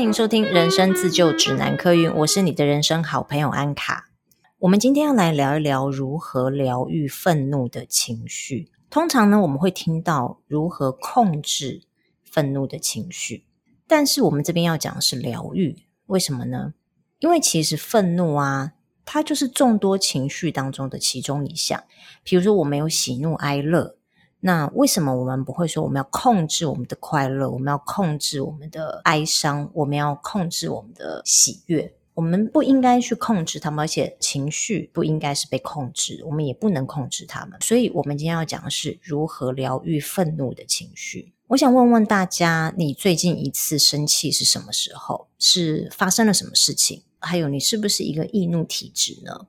欢迎收听《人生自救指南》客运，我是你的人生好朋友安卡。我们今天要来聊一聊如何疗愈愤怒的情绪。通常呢，我们会听到如何控制愤怒的情绪，但是我们这边要讲的是疗愈。为什么呢？因为其实愤怒啊，它就是众多情绪当中的其中一项。比如说，我们有喜怒哀乐。那为什么我们不会说我们要控制我们的快乐，我们要控制我们的哀伤，我们要控制我们的喜悦？我们不应该去控制他们，而且情绪不应该是被控制，我们也不能控制他们。所以，我们今天要讲的是如何疗愈愤怒的情绪。我想问问大家，你最近一次生气是什么时候？是发生了什么事情？还有，你是不是一个易怒体质呢？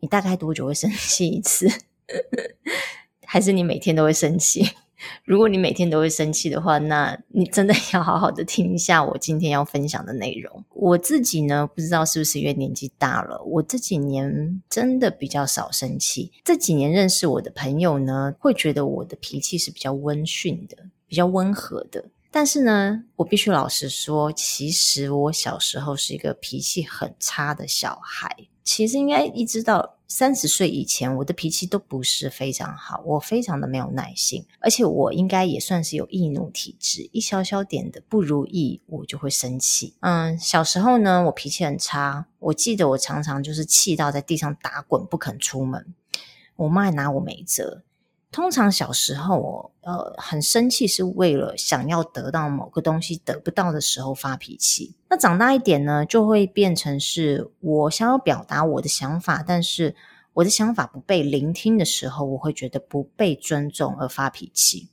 你大概多久会生气一次？还是你每天都会生气？如果你每天都会生气的话，那你真的要好好的听一下我今天要分享的内容。我自己呢，不知道是不是因为年纪大了，我这几年真的比较少生气。这几年认识我的朋友呢，会觉得我的脾气是比较温驯的，比较温和的。但是呢，我必须老实说，其实我小时候是一个脾气很差的小孩。其实应该一直到三十岁以前，我的脾气都不是非常好，我非常的没有耐心，而且我应该也算是有易怒体质，一小小点的不如意，我就会生气。嗯，小时候呢，我脾气很差，我记得我常常就是气到在地上打滚，不肯出门，我妈也拿我没辙。通常小时候我呃很生气，是为了想要得到某个东西得不到的时候发脾气。那长大一点呢，就会变成是我想要表达我的想法，但是我的想法不被聆听的时候，我会觉得不被尊重而发脾气。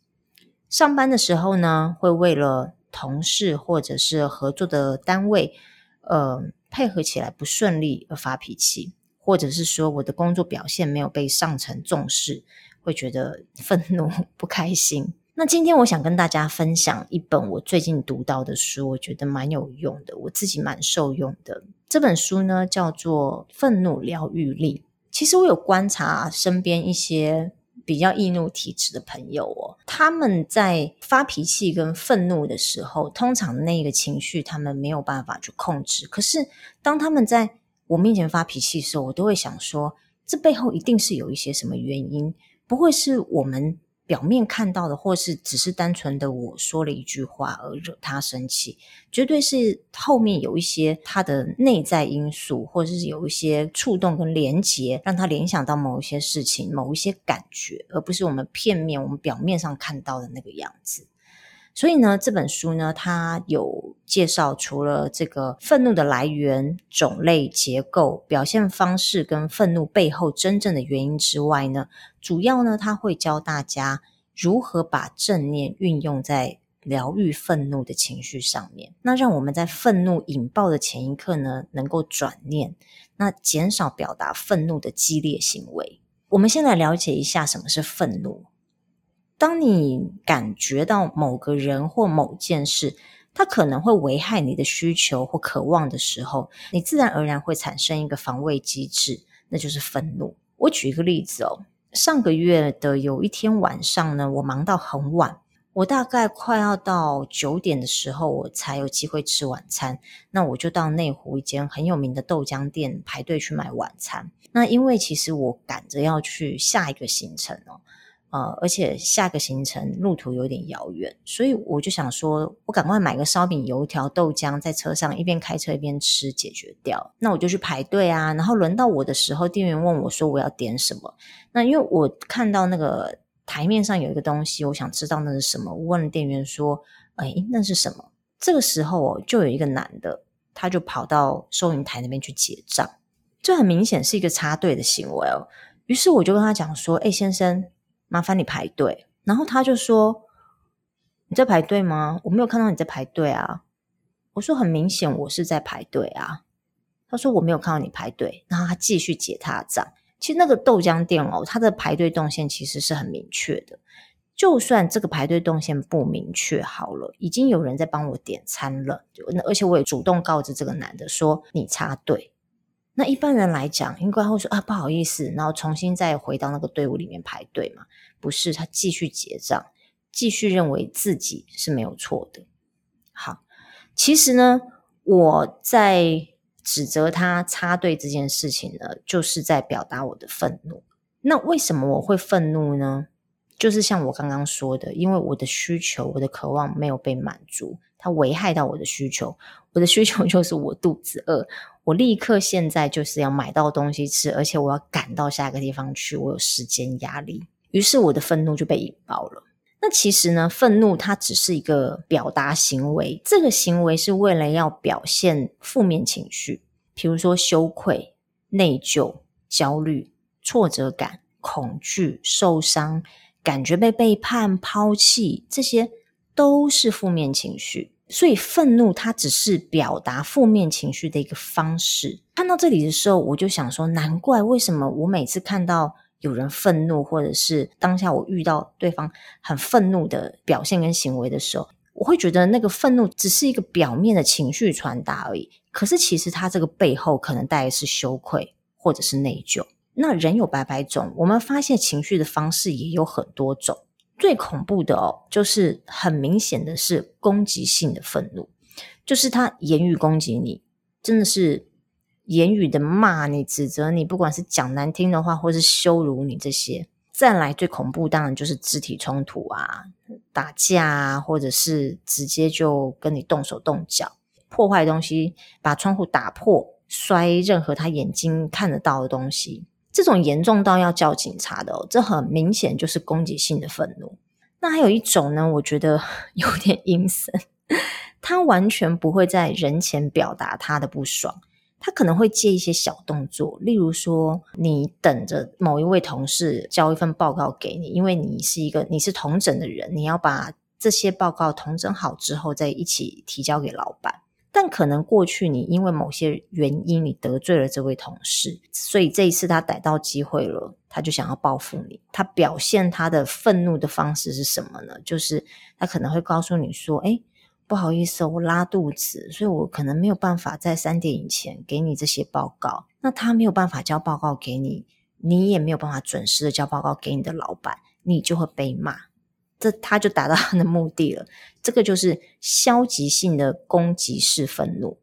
上班的时候呢，会为了同事或者是合作的单位，呃，配合起来不顺利而发脾气，或者是说我的工作表现没有被上层重视。会觉得愤怒、不开心。那今天我想跟大家分享一本我最近读到的书，我觉得蛮有用的，我自己蛮受用的。这本书呢叫做《愤怒疗愈力》。其实我有观察身边一些比较易怒体质的朋友哦，他们在发脾气跟愤怒的时候，通常那个情绪他们没有办法去控制。可是当他们在我面前发脾气的时候，我都会想说，这背后一定是有一些什么原因。不会是我们表面看到的，或是只是单纯的我说了一句话而惹他生气，绝对是后面有一些他的内在因素，或者是有一些触动跟连结，让他联想到某一些事情、某一些感觉，而不是我们片面、我们表面上看到的那个样子。所以呢，这本书呢，它有介绍除了这个愤怒的来源、种类、结构、表现方式跟愤怒背后真正的原因之外呢，主要呢，它会教大家如何把正念运用在疗愈愤怒的情绪上面。那让我们在愤怒引爆的前一刻呢，能够转念，那减少表达愤怒的激烈行为。我们先来了解一下什么是愤怒。当你感觉到某个人或某件事，它可能会危害你的需求或渴望的时候，你自然而然会产生一个防卫机制，那就是愤怒。我举一个例子哦，上个月的有一天晚上呢，我忙到很晚，我大概快要到九点的时候，我才有机会吃晚餐。那我就到内湖一间很有名的豆浆店排队去买晚餐。那因为其实我赶着要去下一个行程哦。呃，而且下个行程路途有点遥远，所以我就想说，我赶快买个烧饼、油条、豆浆，在车上一边开车一边吃，解决掉。那我就去排队啊，然后轮到我的时候，店员问我说我要点什么。那因为我看到那个台面上有一个东西，我想知道那是什么。我问了店员说：“哎，那是什么？”这个时候哦，就有一个男的，他就跑到收银台那边去结账，这很明显是一个插队的行为哦。于是我就跟他讲说：“哎，先生。”麻烦你排队，然后他就说：“你在排队吗？我没有看到你在排队啊。”我说：“很明显，我是在排队啊。”他说：“我没有看到你排队。”然后他继续结他的账。其实那个豆浆店哦，它的排队动线其实是很明确的。就算这个排队动线不明确好了，已经有人在帮我点餐了，而且我也主动告知这个男的说：“你插队。”那一般人来讲，应该会说啊，不好意思，然后重新再回到那个队伍里面排队嘛？不是，他继续结账，继续认为自己是没有错的。好，其实呢，我在指责他插队这件事情呢，就是在表达我的愤怒。那为什么我会愤怒呢？就是像我刚刚说的，因为我的需求、我的渴望没有被满足，它危害到我的需求。我的需求 就是我肚子饿，我立刻现在就是要买到东西吃，而且我要赶到下一个地方去，我有时间压力，于是我的愤怒就被引爆了。那其实呢，愤怒它只是一个表达行为，这个行为是为了要表现负面情绪，比如说羞愧、内疚、焦虑、挫折感、恐惧、受伤。感觉被背叛、抛弃，这些都是负面情绪。所以愤怒它只是表达负面情绪的一个方式。看到这里的时候，我就想说，难怪为什么我每次看到有人愤怒，或者是当下我遇到对方很愤怒的表现跟行为的时候，我会觉得那个愤怒只是一个表面的情绪传达而已。可是其实它这个背后可能带的是羞愧，或者是内疚。那人有百百种，我们发泄情绪的方式也有很多种。最恐怖的哦，就是很明显的是攻击性的愤怒，就是他言语攻击你，真的是言语的骂你、指责你，不管是讲难听的话，或是羞辱你这些。再来最恐怖，当然就是肢体冲突啊、打架啊，或者是直接就跟你动手动脚、破坏东西，把窗户打破、摔任何他眼睛看得到的东西。这种严重到要叫警察的哦，这很明显就是攻击性的愤怒。那还有一种呢，我觉得 有点阴森，他完全不会在人前表达他的不爽，他可能会借一些小动作，例如说，你等着某一位同事交一份报告给你，因为你是一个你是同整的人，你要把这些报告同整好之后再一起提交给老板。但可能过去你因为某些原因你得罪了这位同事，所以这一次他逮到机会了，他就想要报复你。他表现他的愤怒的方式是什么呢？就是他可能会告诉你说：“诶，不好意思，我拉肚子，所以我可能没有办法在三点以前给你这些报告。那他没有办法交报告给你，你也没有办法准时的交报告给你的老板，你就会被骂。”这他就达到他的目的了，这个就是消极性的攻击式愤怒。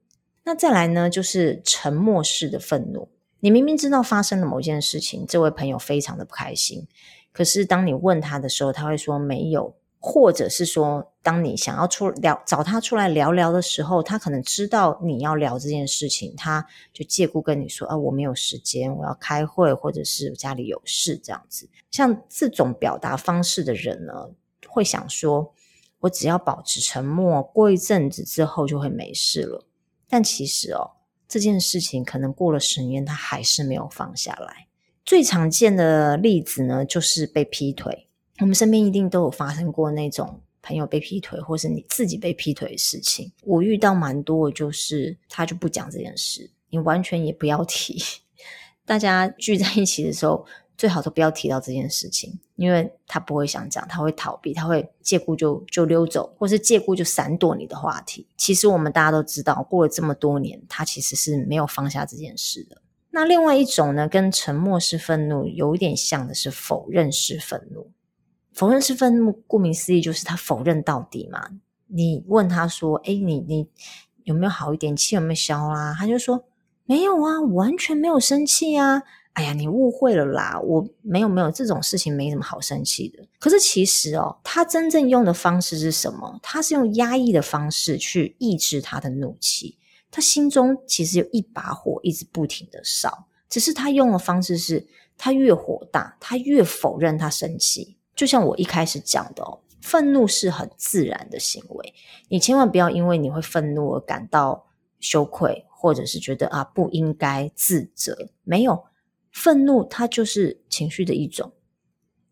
那再来呢，就是沉默式的愤怒。你明明知道发生了某件事情，这位朋友非常的不开心，可是当你问他的时候，他会说没有，或者是说，当你想要出聊找他出来聊聊的时候，他可能知道你要聊这件事情，他就借故跟你说啊，我没有时间，我要开会，或者是家里有事这样子。像这种表达方式的人呢，会想说，我只要保持沉默，过一阵子之后就会没事了。但其实哦，这件事情可能过了十年，他还是没有放下来。最常见的例子呢，就是被劈腿。我们身边一定都有发生过那种朋友被劈腿，或是你自己被劈腿的事情。我遇到蛮多的，就是他就不讲这件事，你完全也不要提。大家聚在一起的时候，最好都不要提到这件事情，因为他不会想讲，他会逃避，他会借故就就溜走，或是借故就闪躲你的话题。其实我们大家都知道，过了这么多年，他其实是没有放下这件事的。那另外一种呢，跟沉默式愤怒有一点像的是否认式愤怒。否认式愤怒，顾名思义就是他否认到底嘛。你问他说：“哎，你你有没有好一点？气有没有消啊？”他就说：“没有啊，完全没有生气啊。”哎呀，你误会了啦！我没有没有这种事情，没什么好生气的。可是其实哦，他真正用的方式是什么？他是用压抑的方式去抑制他的怒气。他心中其实有一把火一直不停的烧，只是他用的方式是，他越火大，他越否认他生气。就像我一开始讲的哦，愤怒是很自然的行为，你千万不要因为你会愤怒而感到羞愧，或者是觉得啊不应该自责，没有。愤怒，它就是情绪的一种。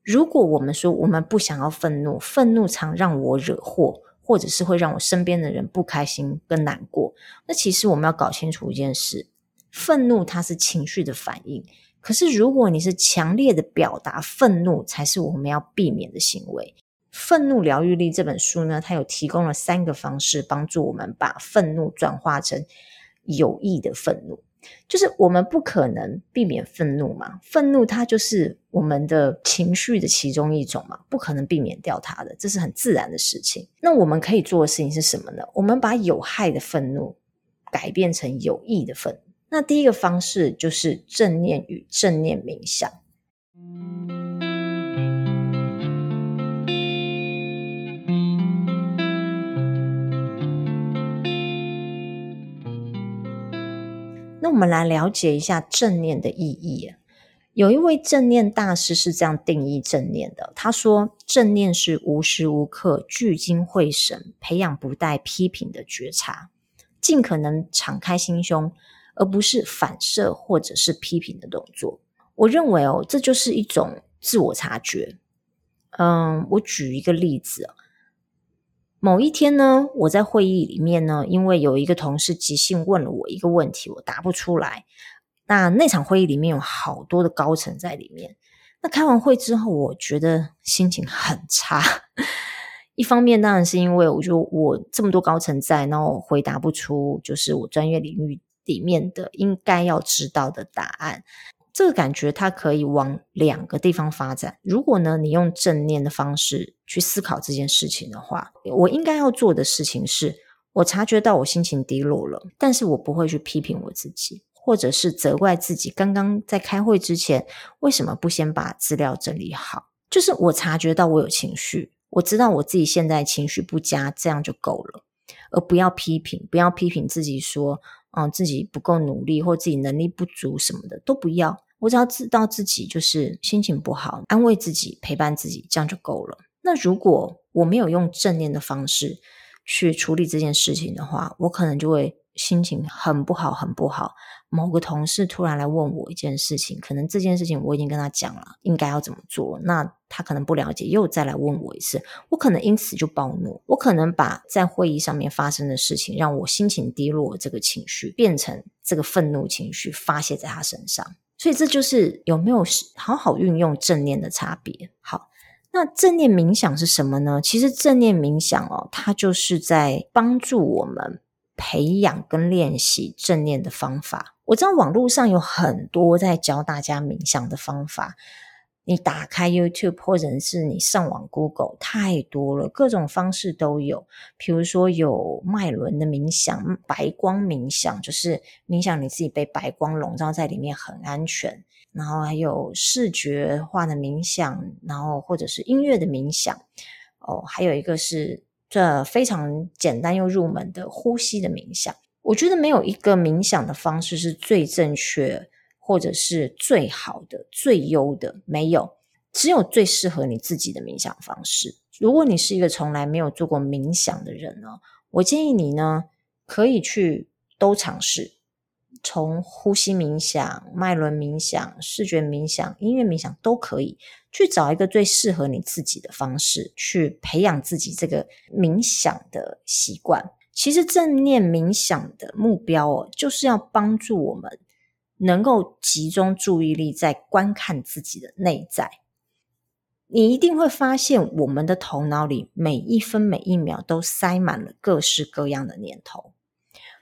如果我们说我们不想要愤怒，愤怒常让我惹祸，或者是会让我身边的人不开心跟难过，那其实我们要搞清楚一件事：愤怒它是情绪的反应。可是如果你是强烈的表达愤怒，才是我们要避免的行为。《愤怒疗愈力》这本书呢，它有提供了三个方式，帮助我们把愤怒转化成有益的愤怒。就是我们不可能避免愤怒嘛，愤怒它就是我们的情绪的其中一种嘛，不可能避免掉它的，这是很自然的事情。那我们可以做的事情是什么呢？我们把有害的愤怒改变成有益的愤怒。那第一个方式就是正念与正念冥想。我们来了解一下正念的意义。有一位正念大师是这样定义正念的，他说：“正念是无时无刻聚精会神，培养不带批评的觉察，尽可能敞开心胸，而不是反射或者是批评的动作。”我认为哦，这就是一种自我察觉。嗯，我举一个例子。某一天呢，我在会议里面呢，因为有一个同事即兴问了我一个问题，我答不出来。那那场会议里面有好多的高层在里面。那开完会之后，我觉得心情很差。一方面当然是因为我觉得我这么多高层在，然后我回答不出就是我专业领域里面的应该要知道的答案。这个感觉它可以往两个地方发展。如果呢，你用正念的方式去思考这件事情的话，我应该要做的事情是，我察觉到我心情低落了，但是我不会去批评我自己。或者是责怪自己，刚刚在开会之前为什么不先把资料整理好？就是我察觉到我有情绪，我知道我自己现在情绪不佳，这样就够了，而不要批评，不要批评自己说，嗯，自己不够努力或自己能力不足什么的都不要。我只要知道自己就是心情不好，安慰自己，陪伴自己，这样就够了。那如果我没有用正念的方式去处理这件事情的话，我可能就会。心情很不好，很不好。某个同事突然来问我一件事情，可能这件事情我已经跟他讲了，应该要怎么做。那他可能不了解，又再来问我一次，我可能因此就暴怒。我可能把在会议上面发生的事情，让我心情低落这个情绪，变成这个愤怒情绪发泄在他身上。所以这就是有没有好好运用正念的差别。好，那正念冥想是什么呢？其实正念冥想哦，它就是在帮助我们。培养跟练习正念的方法，我知道网络上有很多在教大家冥想的方法。你打开 YouTube 或者是你上网 Google，太多了，各种方式都有。比如说有脉轮的冥想、白光冥想，就是冥想你自己被白光笼罩在里面很安全。然后还有视觉化的冥想，然后或者是音乐的冥想。哦，还有一个是。这非常简单又入门的呼吸的冥想，我觉得没有一个冥想的方式是最正确，或者是最好的、最优的，没有，只有最适合你自己的冥想方式。如果你是一个从来没有做过冥想的人呢，我建议你呢，可以去都尝试。从呼吸冥想、脉轮冥想、视觉冥想、音乐冥想都可以去找一个最适合你自己的方式，去培养自己这个冥想的习惯。其实正念冥想的目标哦，就是要帮助我们能够集中注意力在观看自己的内在。你一定会发现，我们的头脑里每一分每一秒都塞满了各式各样的念头。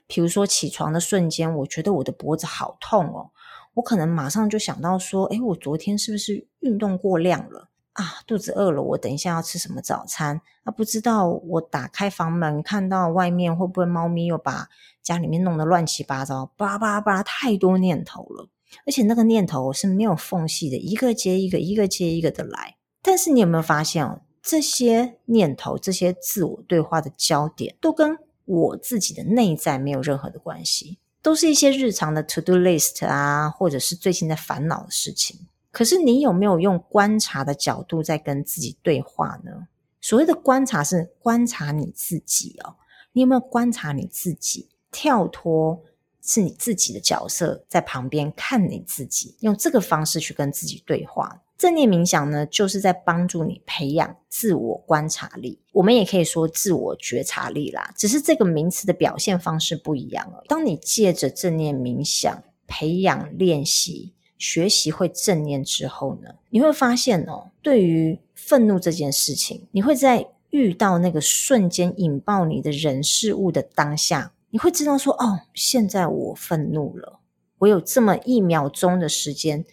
比如说起床的瞬间，我觉得我的脖子好痛哦，我可能马上就想到说，诶，我昨天是不是运动过量了啊？肚子饿了，我等一下要吃什么早餐？啊，不知道我打开房门看到外面会不会猫咪又把家里面弄得乱七八糟，巴拉巴拉巴拉，太多念头了，而且那个念头是没有缝隙的，一个接一个，一个接一个的来。但是你有没有发现哦，这些念头，这些自我对话的焦点都跟我自己的内在没有任何的关系，都是一些日常的 to do list 啊，或者是最近在烦恼的事情。可是你有没有用观察的角度在跟自己对话呢？所谓的观察是观察你自己哦，你有没有观察你自己？跳脱是你自己的角色在旁边看你自己，用这个方式去跟自己对话。正念冥想呢，就是在帮助你培养自我观察力，我们也可以说自我觉察力啦。只是这个名词的表现方式不一样了。当你借着正念冥想培养、练习、学习会正念之后呢，你会发现哦，对于愤怒这件事情，你会在遇到那个瞬间引爆你的人事物的当下，你会知道说，哦，现在我愤怒了，我有这么一秒钟的时间。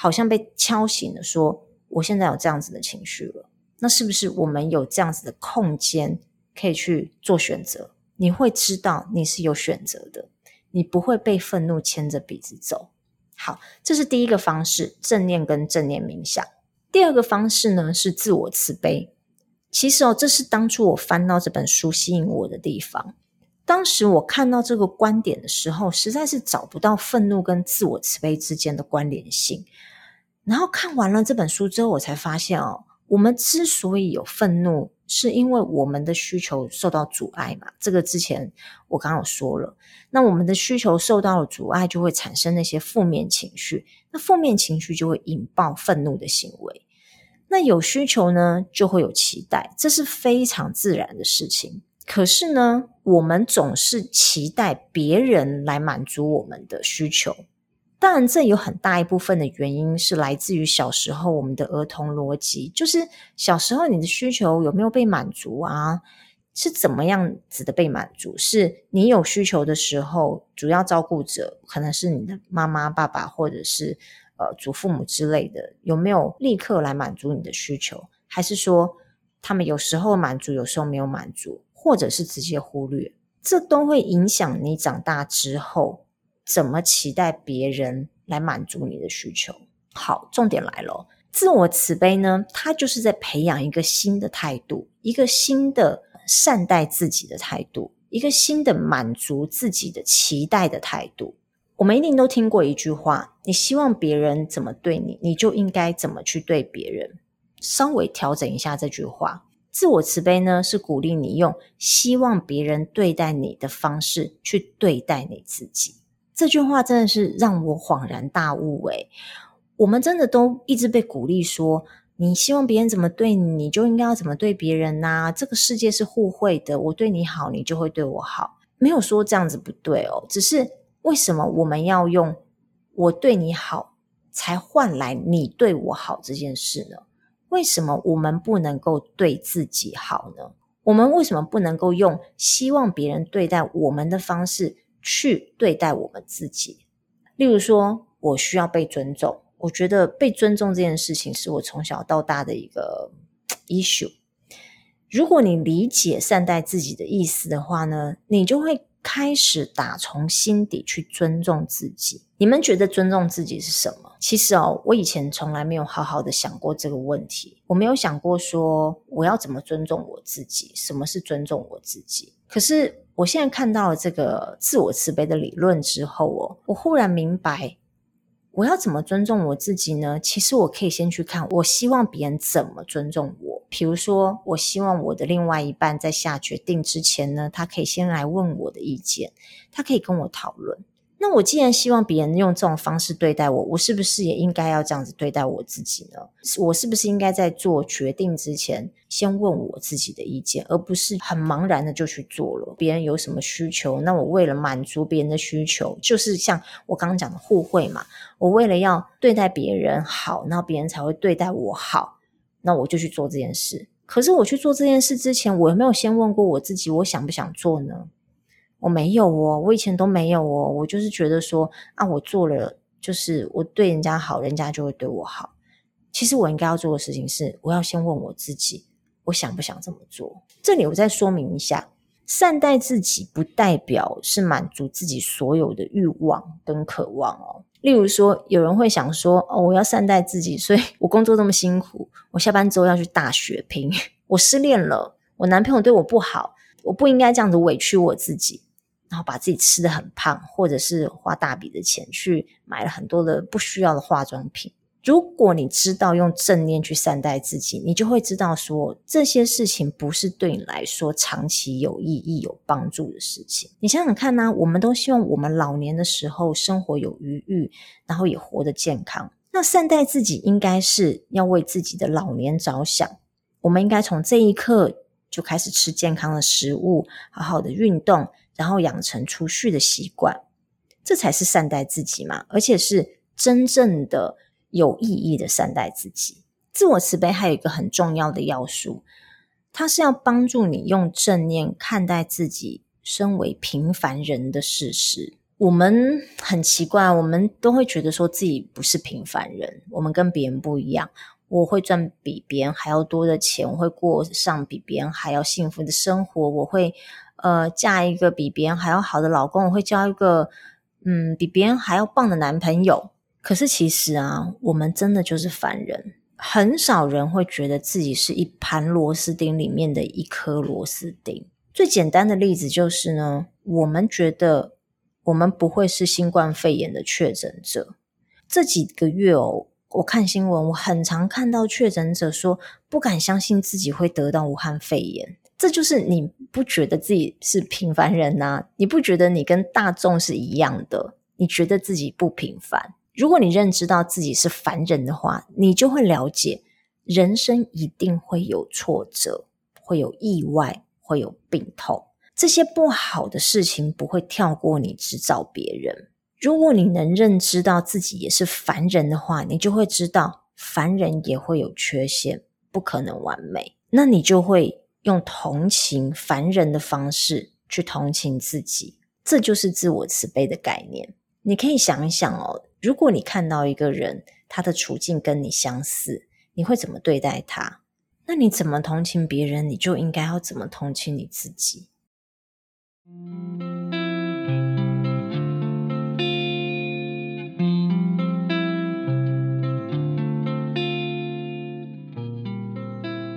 好像被敲醒了，说我现在有这样子的情绪了，那是不是我们有这样子的空间可以去做选择？你会知道你是有选择的。你不会被愤怒牵着鼻子走。好，这是第一个方式，正念跟正念冥想。第二个方式呢，是自我慈悲。其实哦，这是当初我翻到这本书吸引我的地方。当时我看到这个观点的时候，实在是找不到愤怒跟自我慈悲之间的关联性。然后看完了这本书之后，我才发现哦，我们之所以有愤怒，是因为我们的需求受到阻碍嘛？这个之前我刚刚有说了。那我们的需求受到了阻碍，就会产生那些负面情绪。那负面情绪就会引爆愤怒的行为。那有需求呢，就会有期待，这是非常自然的事情。可是呢，我们总是期待别人来满足我们的需求。当然，这有很大一部分的原因是来自于小时候我们的儿童逻辑，就是小时候你的需求有没有被满足啊？是怎么样子的被满足？是你有需求的时候，主要照顾者可能是你的妈妈、爸爸，或者是呃祖父母之类的，有没有立刻来满足你的需求？还是说他们有时候满足，有时候没有满足，或者是直接忽略？这都会影响你长大之后。怎么期待别人来满足你的需求？好，重点来了，自我慈悲呢，它就是在培养一个新的态度，一个新的善待自己的态度，一个新的满足自己的期待的态度。我们一定都听过一句话：你希望别人怎么对你，你就应该怎么去对别人。稍微调整一下这句话，自我慈悲呢，是鼓励你用希望别人对待你的方式去对待你自己。这句话真的是让我恍然大悟诶，我们真的都一直被鼓励说，你希望别人怎么对你，你就应该要怎么对别人呐。这个世界是互惠的，我对你好，你就会对我好。没有说这样子不对哦，只是为什么我们要用我对你好才换来你对我好这件事呢？为什么我们不能够对自己好呢？我们为什么不能够用希望别人对待我们的方式？去对待我们自己，例如说，我需要被尊重。我觉得被尊重这件事情是我从小到大的一个 issue。如果你理解善待自己的意思的话呢，你就会开始打从心底去尊重自己。你们觉得尊重自己是什么？其实哦，我以前从来没有好好的想过这个问题。我没有想过说我要怎么尊重我自己，什么是尊重我自己？可是。我现在看到了这个自我慈悲的理论之后哦，我忽然明白，我要怎么尊重我自己呢？其实我可以先去看，我希望别人怎么尊重我。比如说，我希望我的另外一半在下决定之前呢，他可以先来问我的意见，他可以跟我讨论。那我既然希望别人用这种方式对待我，我是不是也应该要这样子对待我自己呢？我是不是应该在做决定之前，先问我自己的意见，而不是很茫然的就去做了？别人有什么需求，那我为了满足别人的需求，就是像我刚刚讲的互惠嘛。我为了要对待别人好，那别人才会对待我好，那我就去做这件事。可是我去做这件事之前，我有没有先问过我自己，我想不想做呢？我没有哦，我以前都没有哦。我就是觉得说啊，我做了，就是我对人家好，人家就会对我好。其实我应该要做的事情是，我要先问我自己，我想不想这么做？这里我再说明一下，善待自己不代表是满足自己所有的欲望跟渴望哦。例如说，有人会想说，哦，我要善待自己，所以我工作这么辛苦，我下班之后要去大血拼。我失恋了，我男朋友对我不好，我不应该这样子委屈我自己。然后把自己吃得很胖，或者是花大笔的钱去买了很多的不需要的化妆品。如果你知道用正念去善待自己，你就会知道说，这些事情不是对你来说长期有意义、有帮助的事情。你想想看呢、我们都希望我们老年的时候生活有余裕，然后也活得健康。那善待自己应该是要为自己的老年着想。我们应该从这一刻就开始吃健康的食物，好好的运动。然后养成储蓄的习惯，这才是善待自己嘛，而且是真正的有意义的善待自己。自我慈悲还有一个很重要的要素，它是要帮助你用正念看待自己身为平凡人的事实。我们很奇怪，我们都会觉得说自己不是平凡人，我们跟别人不一样。我会赚比别人还要多的钱，我会过上比别人还要幸福的生活，我会呃嫁一个比别人还要好的老公，我会交一个嗯比别人还要棒的男朋友。可是其实啊，我们真的就是凡人，很少人会觉得自己是一盘螺丝钉里面的一颗螺丝钉。最简单的例子就是呢，我们觉得我们不会是新冠肺炎的确诊者。这几个月哦。我看新闻，我很常看到确诊者说不敢相信自己会得到武汉肺炎。这就是你不觉得自己是平凡人呐、啊？你不觉得你跟大众是一样的？你觉得自己不平凡？如果你认知到自己是凡人的话，你就会了解，人生一定会有挫折，会有意外，会有病痛，这些不好的事情不会跳过你，只找别人。如果你能认知到自己也是凡人的话，你就会知道凡人也会有缺陷，不可能完美。那你就会用同情凡人的方式去同情自己，这就是自我慈悲的概念。你可以想一想哦，如果你看到一个人，他的处境跟你相似，你会怎么对待他？那你怎么同情别人，你就应该要怎么同情你自己。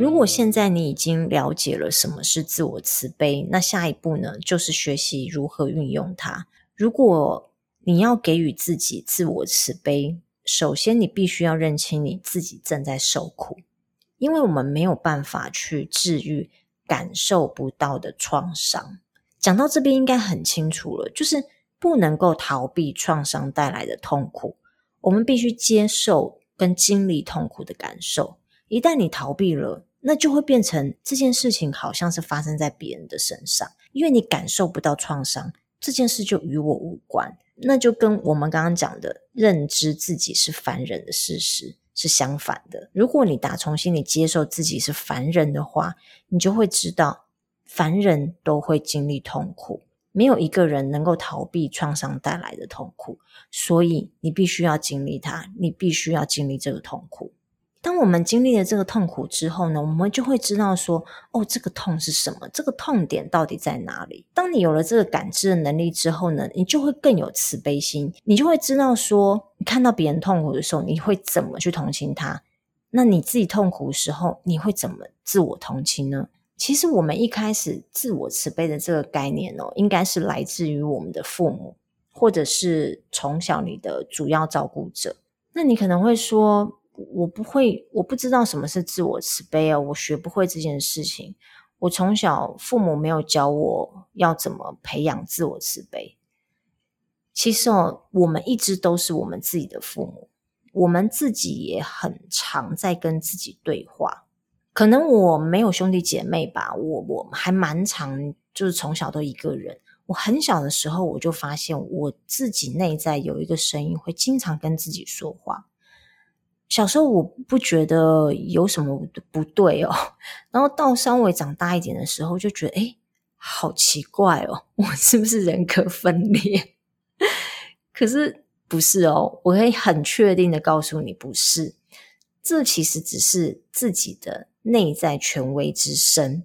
如果现在你已经了解了什么是自我慈悲，那下一步呢，就是学习如何运用它。如果你要给予自己自我慈悲，首先你必须要认清你自己正在受苦，因为我们没有办法去治愈感受不到的创伤。讲到这边应该很清楚了，就是不能够逃避创伤带来的痛苦，我们必须接受跟经历痛苦的感受。一旦你逃避了，那就会变成这件事情好像是发生在别人的身上，因为你感受不到创伤，这件事就与我无关。那就跟我们刚刚讲的认知自己是凡人的事实是相反的。如果你打从心里接受自己是凡人的话，你就会知道凡人都会经历痛苦，没有一个人能够逃避创伤带来的痛苦，所以你必须要经历它，你必须要经历这个痛苦。当我们经历了这个痛苦之后呢，我们就会知道说，哦，这个痛是什么？这个痛点到底在哪里？当你有了这个感知的能力之后呢，你就会更有慈悲心，你就会知道说，你看到别人痛苦的时候，你会怎么去同情他？那你自己痛苦的时候，你会怎么自我同情呢？其实我们一开始自我慈悲的这个概念哦，应该是来自于我们的父母，或者是从小你的主要照顾者。那你可能会说，我不会，我不知道什么是自我慈悲哦，我学不会这件事情。我从小父母没有教我要怎么培养自我慈悲。其实哦，我们一直都是我们自己的父母，我们自己也很常在跟自己对话。可能我没有兄弟姐妹吧，我我还蛮常，就是从小都一个人。我很小的时候，我就发现我自己内在有一个声音，会经常跟自己说话。小时候我不觉得有什么不对哦，然后到稍微长大一点的时候就觉得，诶，好奇怪哦，我是不是人格分裂？可是不是哦，我可以很确定的告诉你，不是。这其实只是自己的内在权威之声。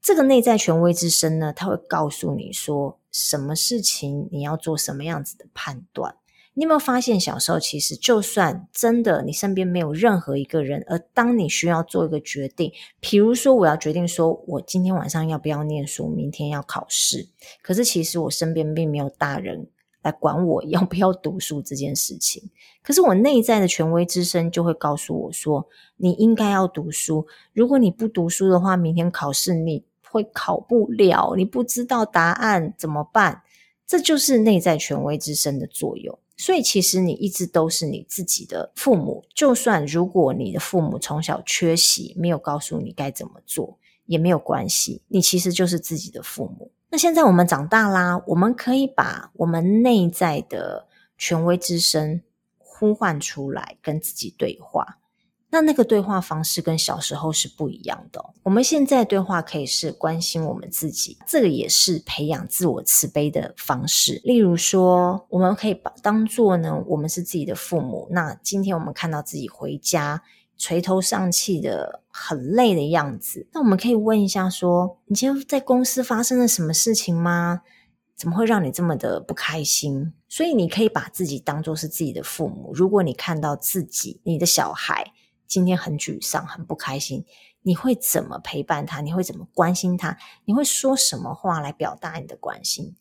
这个内在权威之声呢，它会告诉你说，什么事情你要做什么样子的判断。你有没有发现，小时候其实就算真的你身边没有任何一个人，而当你需要做一个决定，比如说我要决定说我今天晚上要不要念书，明天要考试，可是其实我身边并没有大人来管我要不要读书这件事情。可是我内在的权威之声就会告诉我说，你应该要读书。如果你不读书的话，明天考试你会考不了，你不知道答案怎么办？这就是内在权威之声的作用。所以，其实你一直都是你自己的父母。就算如果你的父母从小缺席，没有告诉你该怎么做，也没有关系。你其实就是自己的父母。那现在我们长大啦，我们可以把我们内在的权威之声呼唤出来，跟自己对话。那那个对话方式跟小时候是不一样的。我们现在对话可以是关心我们自己，这个也是培养自我慈悲的方式。例如说，我们可以把当做呢，我们是自己的父母。那今天我们看到自己回家垂头丧气的、很累的样子。那我们可以问一下说，你今天在公司发生了什么事情吗？怎么会让你这么的不开心？所以你可以把自己当做是自己的父母。如果你看到自己、你的小孩今天很沮丧、很不开心，你会怎么陪伴他？你会怎么关心他？你会说什么话来表达你的关心？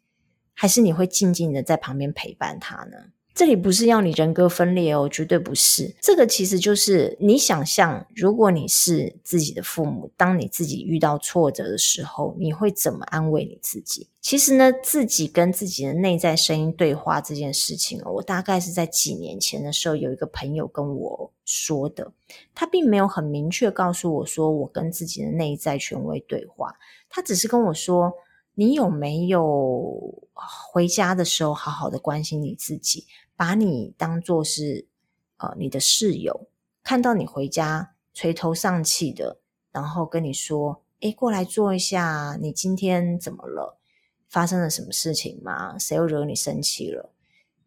还是你会静静的在旁边陪伴他呢？这里不是要你人格分裂哦，绝对不是。这个其实就是你想象，如果你是自己的父母，当你自己遇到挫折的时候，你会怎么安慰你自己？其实呢，自己跟自己的内在声音对话这件事情哦，我大概是在几年前的时候，有一个朋友跟我说的。他并没有很明确告诉我说，我跟自己的内在权威对话。他只是跟我说，你有没有回家的时候好好的关心你自己？把你当作是呃你的室友，看到你回家垂头丧气的，然后跟你说：“诶，过来坐一下，你今天怎么了？发生了什么事情吗？谁又惹你生气了？”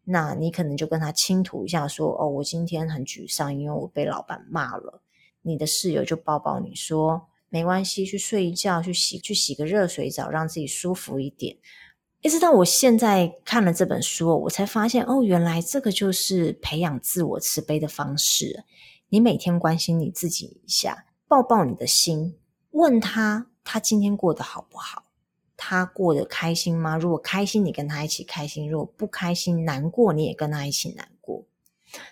那你可能就跟他倾吐一下，说：“哦，我今天很沮丧，因为我被老板骂了。”你的室友就抱抱你说：“没关系，去睡一觉，去洗去洗个热水澡，让自己舒服一点。”一直到我现在看了这本书，我才发现哦，原来这个就是培养自我慈悲的方式。你每天关心你自己一下，抱抱你的心，问他他今天过得好不好？他过得开心吗？如果开心，你跟他一起开心；如果不开心、难过，你也跟他一起难过。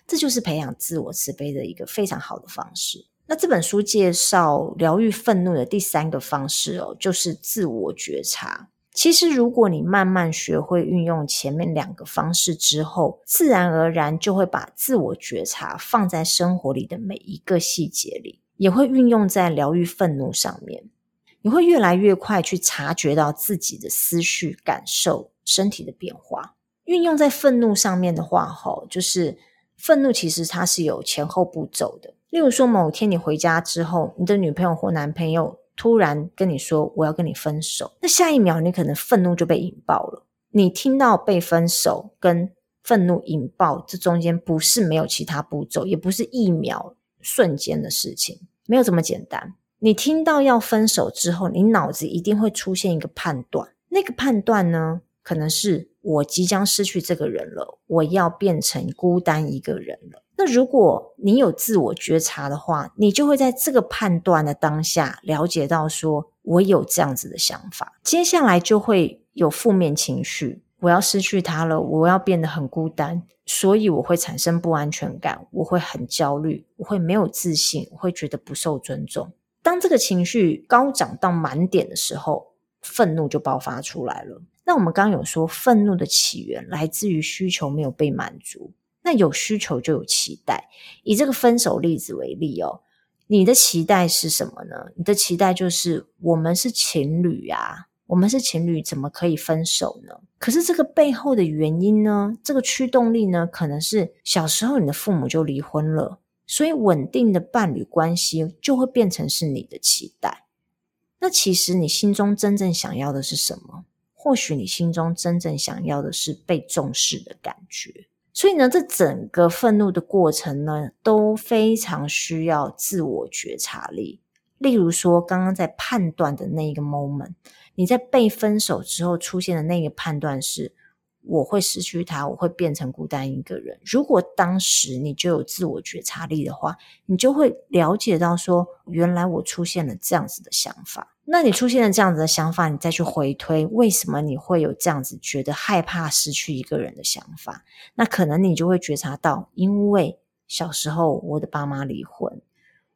这就是培养自我慈悲的一个非常好的方式。那这本书介绍疗愈愤怒的第三个方式哦，就是自我觉察。其实，如果你慢慢学会运用前面两个方式之后，自然而然就会把自我觉察放在生活里的每一个细节里，也会运用在疗愈愤怒上面。你会越来越快去察觉到自己的思绪、感受、身体的变化。运用在愤怒上面的话，吼，就是愤怒其实它是有前后步骤的。例如说，某天你回家之后，你的女朋友或男朋友，突然跟你说我要跟你分手，那下一秒你可能愤怒就被引爆了。你听到被分手跟愤怒引爆，这中间不是没有其他步骤，也不是一秒瞬间的事情，没有这么简单。你听到要分手之后，你脑子一定会出现一个判断，那个判断呢，可能是我即将失去这个人了，我要变成孤单一个人了。那如果你有自我觉察的话，你就会在这个判断的当下了解到说，我有这样子的想法，接下来就会有负面情绪，我要失去他了，我要变得很孤单，所以我会产生不安全感，我会很焦虑，我会没有自信，我会觉得不受尊重。当这个情绪高涨到满点的时候，愤怒就爆发出来了。那我们刚刚有说，愤怒的起源来自于需求没有被满足。那有需求就有期待。以这个分手例子为例哦，你的期待是什么呢？你的期待就是我们是情侣啊，我们是情侣，怎么可以分手呢？可是这个背后的原因呢？这个驱动力呢？可能是小时候你的父母就离婚了，所以稳定的伴侣关系就会变成是你的期待。那其实你心中真正想要的是什么？或许你心中真正想要的是被重视的感觉。所以呢，这整个愤怒的过程呢，都非常需要自我觉察力。例如说，刚刚在判断的那一个 moment，你在被分手之后出现的那个判断是，我会失去他，我会变成孤单一个人。如果当时你就有自我觉察力的话，你就会了解到说，原来我出现了这样子的想法。那你出现了这样子的想法，你再去回推，为什么你会有这样子觉得害怕失去一个人的想法？那可能你就会觉察到，因为小时候我的爸妈离婚，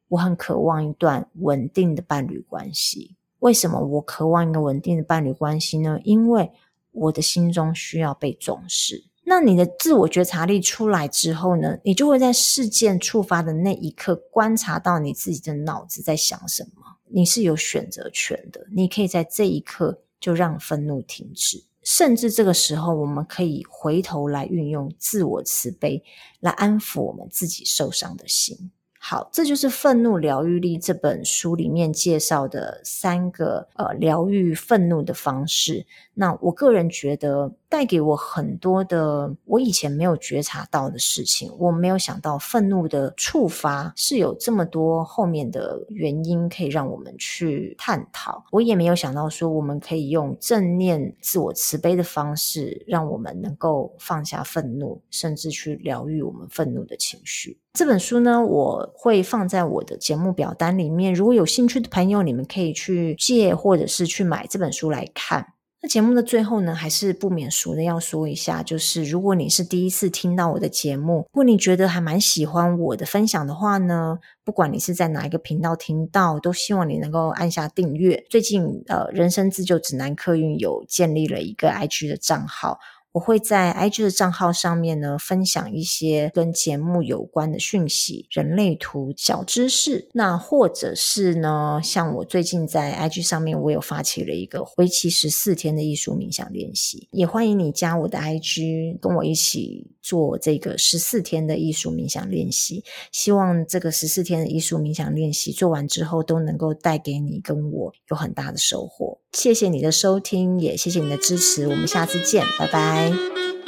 我很渴望一段稳定的伴侣关系。为什么我渴望一个稳定的伴侣关系呢？因为我的心中需要被重视。那你的自我觉察力出来之后呢，你就会在事件触发的那一刻，观察到你自己的脑子在想什么。你是有选择权的，你可以在这一刻就让愤怒停止，甚至这个时候，我们可以回头来运用自我慈悲来安抚我们自己受伤的心。好，这就是《愤怒疗愈力》这本书里面介绍的三个呃疗愈愤怒的方式。那我个人觉得带给我很多的我以前没有觉察到的事情。我没有想到愤怒的触发是有这么多后面的原因可以让我们去探讨。我也没有想到说我们可以用正念、自我慈悲的方式，让我们能够放下愤怒，甚至去疗愈我们愤怒的情绪。这本书呢，我会放在我的节目表单里面。如果有兴趣的朋友，你们可以去借或者是去买这本书来看。那节目的最后呢，还是不免俗的要说一下，就是如果你是第一次听到我的节目，如果你觉得还蛮喜欢我的分享的话呢，不管你是在哪一个频道听到，都希望你能够按下订阅。最近呃，人生自救指南客运有建立了一个 IG 的账号。我会在 IG 的账号上面呢，分享一些跟节目有关的讯息、人类图、小知识。那或者是呢，像我最近在 IG 上面，我有发起了一个为期十四天的艺术冥想练习，也欢迎你加我的 IG，跟我一起做这个十四天的艺术冥想练习。希望这个十四天的艺术冥想练习做完之后，都能够带给你跟我有很大的收获。谢谢你的收听，也谢谢你的支持。我们下次见，拜拜。